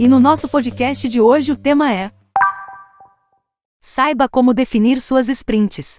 E no nosso podcast de hoje o tema é Saiba como definir suas sprints.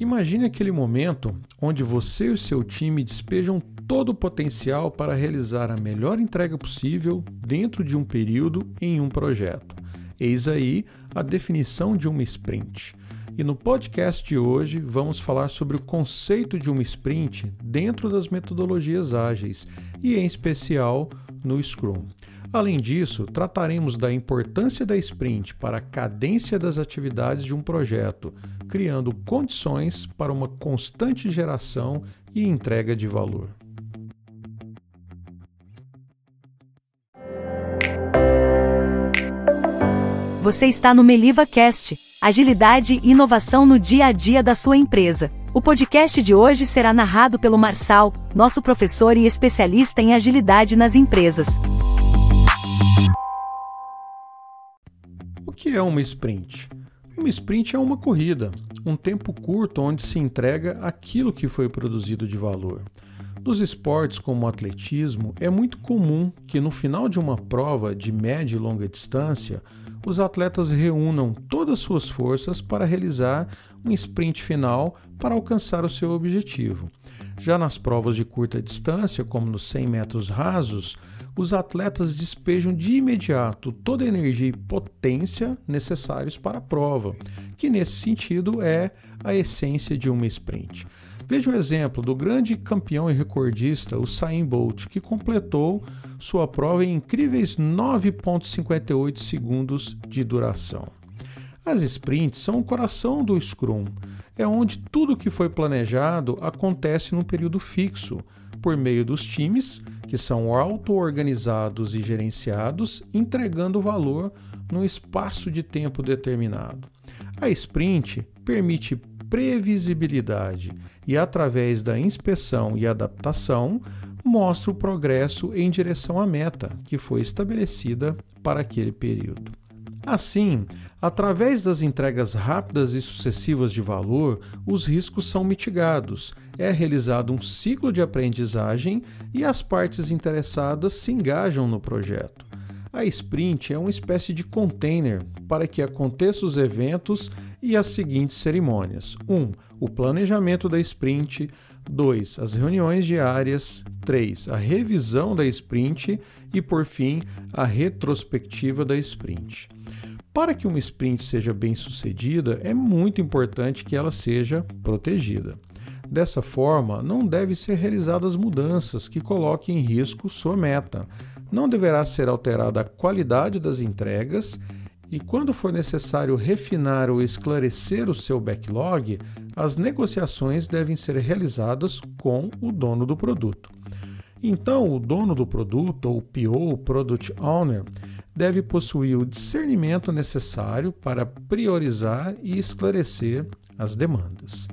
Imagine aquele momento onde você e o seu time despejam todo o potencial para realizar a melhor entrega possível dentro de um período em um projeto. Eis aí a definição de uma sprint. E no podcast de hoje vamos falar sobre o conceito de uma sprint dentro das metodologias ágeis e, em especial, no Scrum. Além disso, trataremos da importância da sprint para a cadência das atividades de um projeto, criando condições para uma constante geração e entrega de valor. Você está no Meliva Cast, agilidade e inovação no dia a dia da sua empresa. O podcast de hoje será narrado pelo Marçal, nosso professor e especialista em agilidade nas empresas. Que é uma sprint? Uma sprint é uma corrida, um tempo curto onde se entrega aquilo que foi produzido de valor. Nos esportes como o atletismo, é muito comum que no final de uma prova de média e longa distância, os atletas reúnam todas suas forças para realizar um sprint final para alcançar o seu objetivo. Já nas provas de curta distância, como nos 100 metros rasos, os atletas despejam de imediato toda a energia e potência necessários para a prova, que nesse sentido é a essência de uma sprint. Veja o exemplo do grande campeão e recordista, o Usain Bolt, que completou sua prova em incríveis 9,58 segundos de duração. As sprints são o coração do Scrum. É onde tudo que foi planejado acontece num período fixo, por meio dos times, que são auto-organizados e gerenciados, entregando valor num espaço de tempo determinado. A sprint permite previsibilidade e, através da inspeção e adaptação, mostra o progresso em direção à meta que foi estabelecida para aquele período. Assim, através das entregas rápidas e sucessivas de valor, os riscos são mitigados, é realizado um ciclo de aprendizagem e as partes interessadas se engajam no projeto. A sprint é uma espécie de container para que aconteçam os eventos e as seguintes cerimônias: 1. Um, o planejamento da sprint. 2. As reuniões diárias. 3. A revisão da sprint. E, por fim, a retrospectiva da sprint. Para que uma sprint seja bem sucedida, é muito importante que ela seja protegida. Dessa forma, não devem ser realizadas mudanças que coloquem em risco sua meta. Não deverá ser alterada a qualidade das entregas e, quando for necessário refinar ou esclarecer o seu backlog, as negociações devem ser realizadas com o dono do produto. Então, o dono do produto, ou PO, Product Owner, deve possuir o discernimento necessário para priorizar e esclarecer as demandas.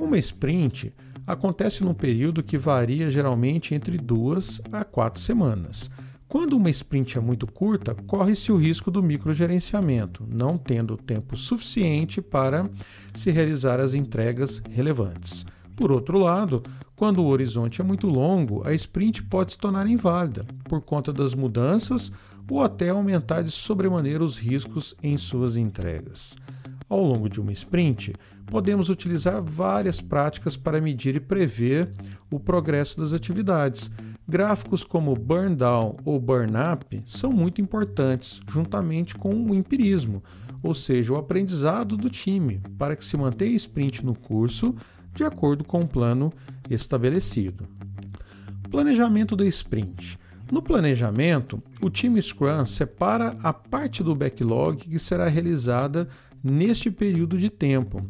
Uma sprint acontece num período que varia geralmente entre duas a quatro semanas quando uma sprint é muito curta, corre-se o risco do microgerenciamento, não tendo tempo suficiente para se realizar as entregas relevantes. Por outro lado, quando o horizonte é muito longo, a sprint pode se tornar inválida por conta das mudanças ou até aumentar de sobremaneira os riscos em suas entregas. Ao longo de uma sprint, podemos utilizar várias práticas para medir e prever o progresso das atividades Gráficos como burn down ou burn up são muito importantes, juntamente com o empirismo, ou seja, o aprendizado do time, para que se mantenha sprint no curso de acordo com o plano estabelecido. Planejamento da sprint. No planejamento, o time Scrum separa a parte do backlog que será realizada neste período de tempo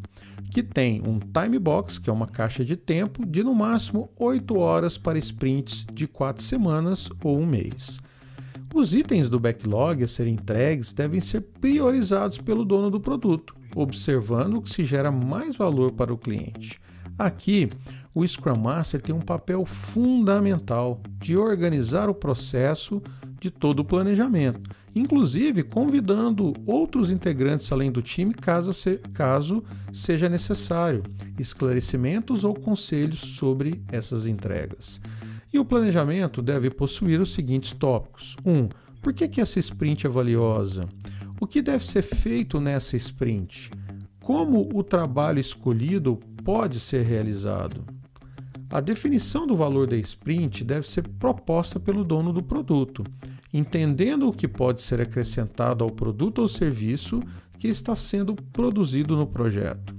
que tem um time box, que é uma caixa de tempo, de no máximo 8 horas para sprints de 4 semanas ou um mês. Os itens do backlog a serem entregues devem ser priorizados pelo dono do produto, observando o que se gera mais valor para o cliente. Aqui, o Scrum Master tem um papel fundamental de organizar o processo de todo o planejamento, inclusive convidando outros integrantes além do time caso, se, caso seja necessário esclarecimentos ou conselhos sobre essas entregas. E o planejamento deve possuir os seguintes tópicos: 1. Um, Por que, que essa sprint é valiosa? O que deve ser feito nessa sprint? Como o trabalho escolhido pode ser realizado? A definição do valor da sprint deve ser proposta pelo dono do produto, entendendo o que pode ser acrescentado ao produto ou serviço que está sendo produzido no projeto.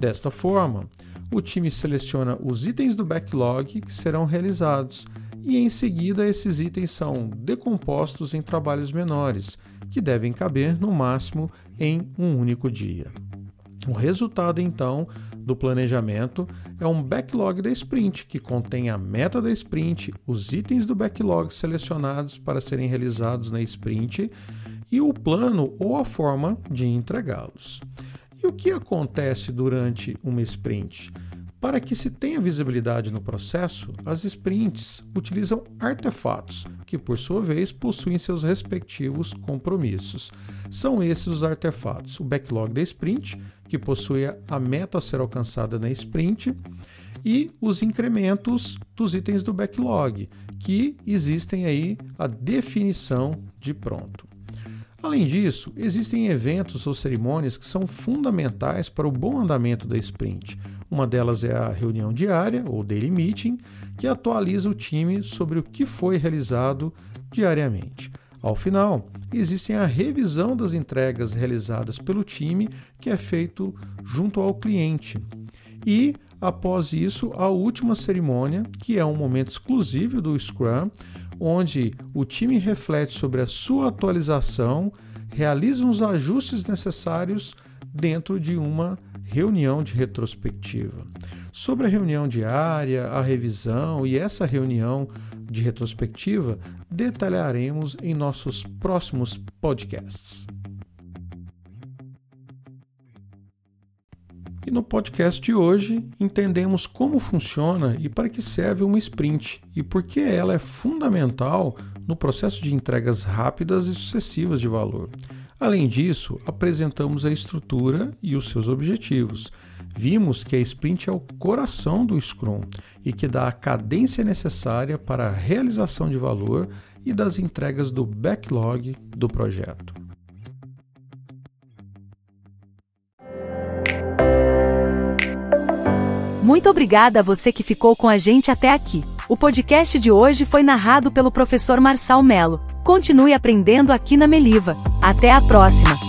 Desta forma, o time seleciona os itens do backlog que serão realizados e em seguida esses itens são decompostos em trabalhos menores, que devem caber no máximo em um único dia. O resultado então do planejamento é um backlog da sprint que contém a meta da sprint, os itens do backlog selecionados para serem realizados na sprint e o plano ou a forma de entregá-los. E o que acontece durante uma sprint? Para que se tenha visibilidade no processo, as sprints utilizam artefatos, que por sua vez possuem seus respectivos compromissos. São esses os artefatos: o backlog da sprint, que possui a meta a ser alcançada na sprint, e os incrementos dos itens do backlog, que existem aí a definição de pronto. Além disso, existem eventos ou cerimônias que são fundamentais para o bom andamento da sprint uma delas é a reunião diária, ou daily meeting, que atualiza o time sobre o que foi realizado diariamente. Ao final, existe a revisão das entregas realizadas pelo time, que é feito junto ao cliente. E, após isso, a última cerimônia, que é um momento exclusivo do Scrum, onde o time reflete sobre a sua atualização, realiza os ajustes necessários dentro de uma reunião de retrospectiva. Sobre a reunião diária, a revisão e essa reunião de retrospectiva, detalharemos em nossos próximos podcasts. E no podcast de hoje entendemos como funciona e para que serve uma sprint e por que ela é fundamental no processo de entregas rápidas e sucessivas de valor. Além disso, apresentamos a estrutura e os seus objetivos. Vimos que a sprint é o coração do Scrum e que dá a cadência necessária para a realização de valor e das entregas do backlog do projeto. Muito obrigada a você que ficou com a gente até aqui. O podcast de hoje foi narrado pelo professor Marçal Melo. Continue aprendendo aqui na Meliva. Até a próxima!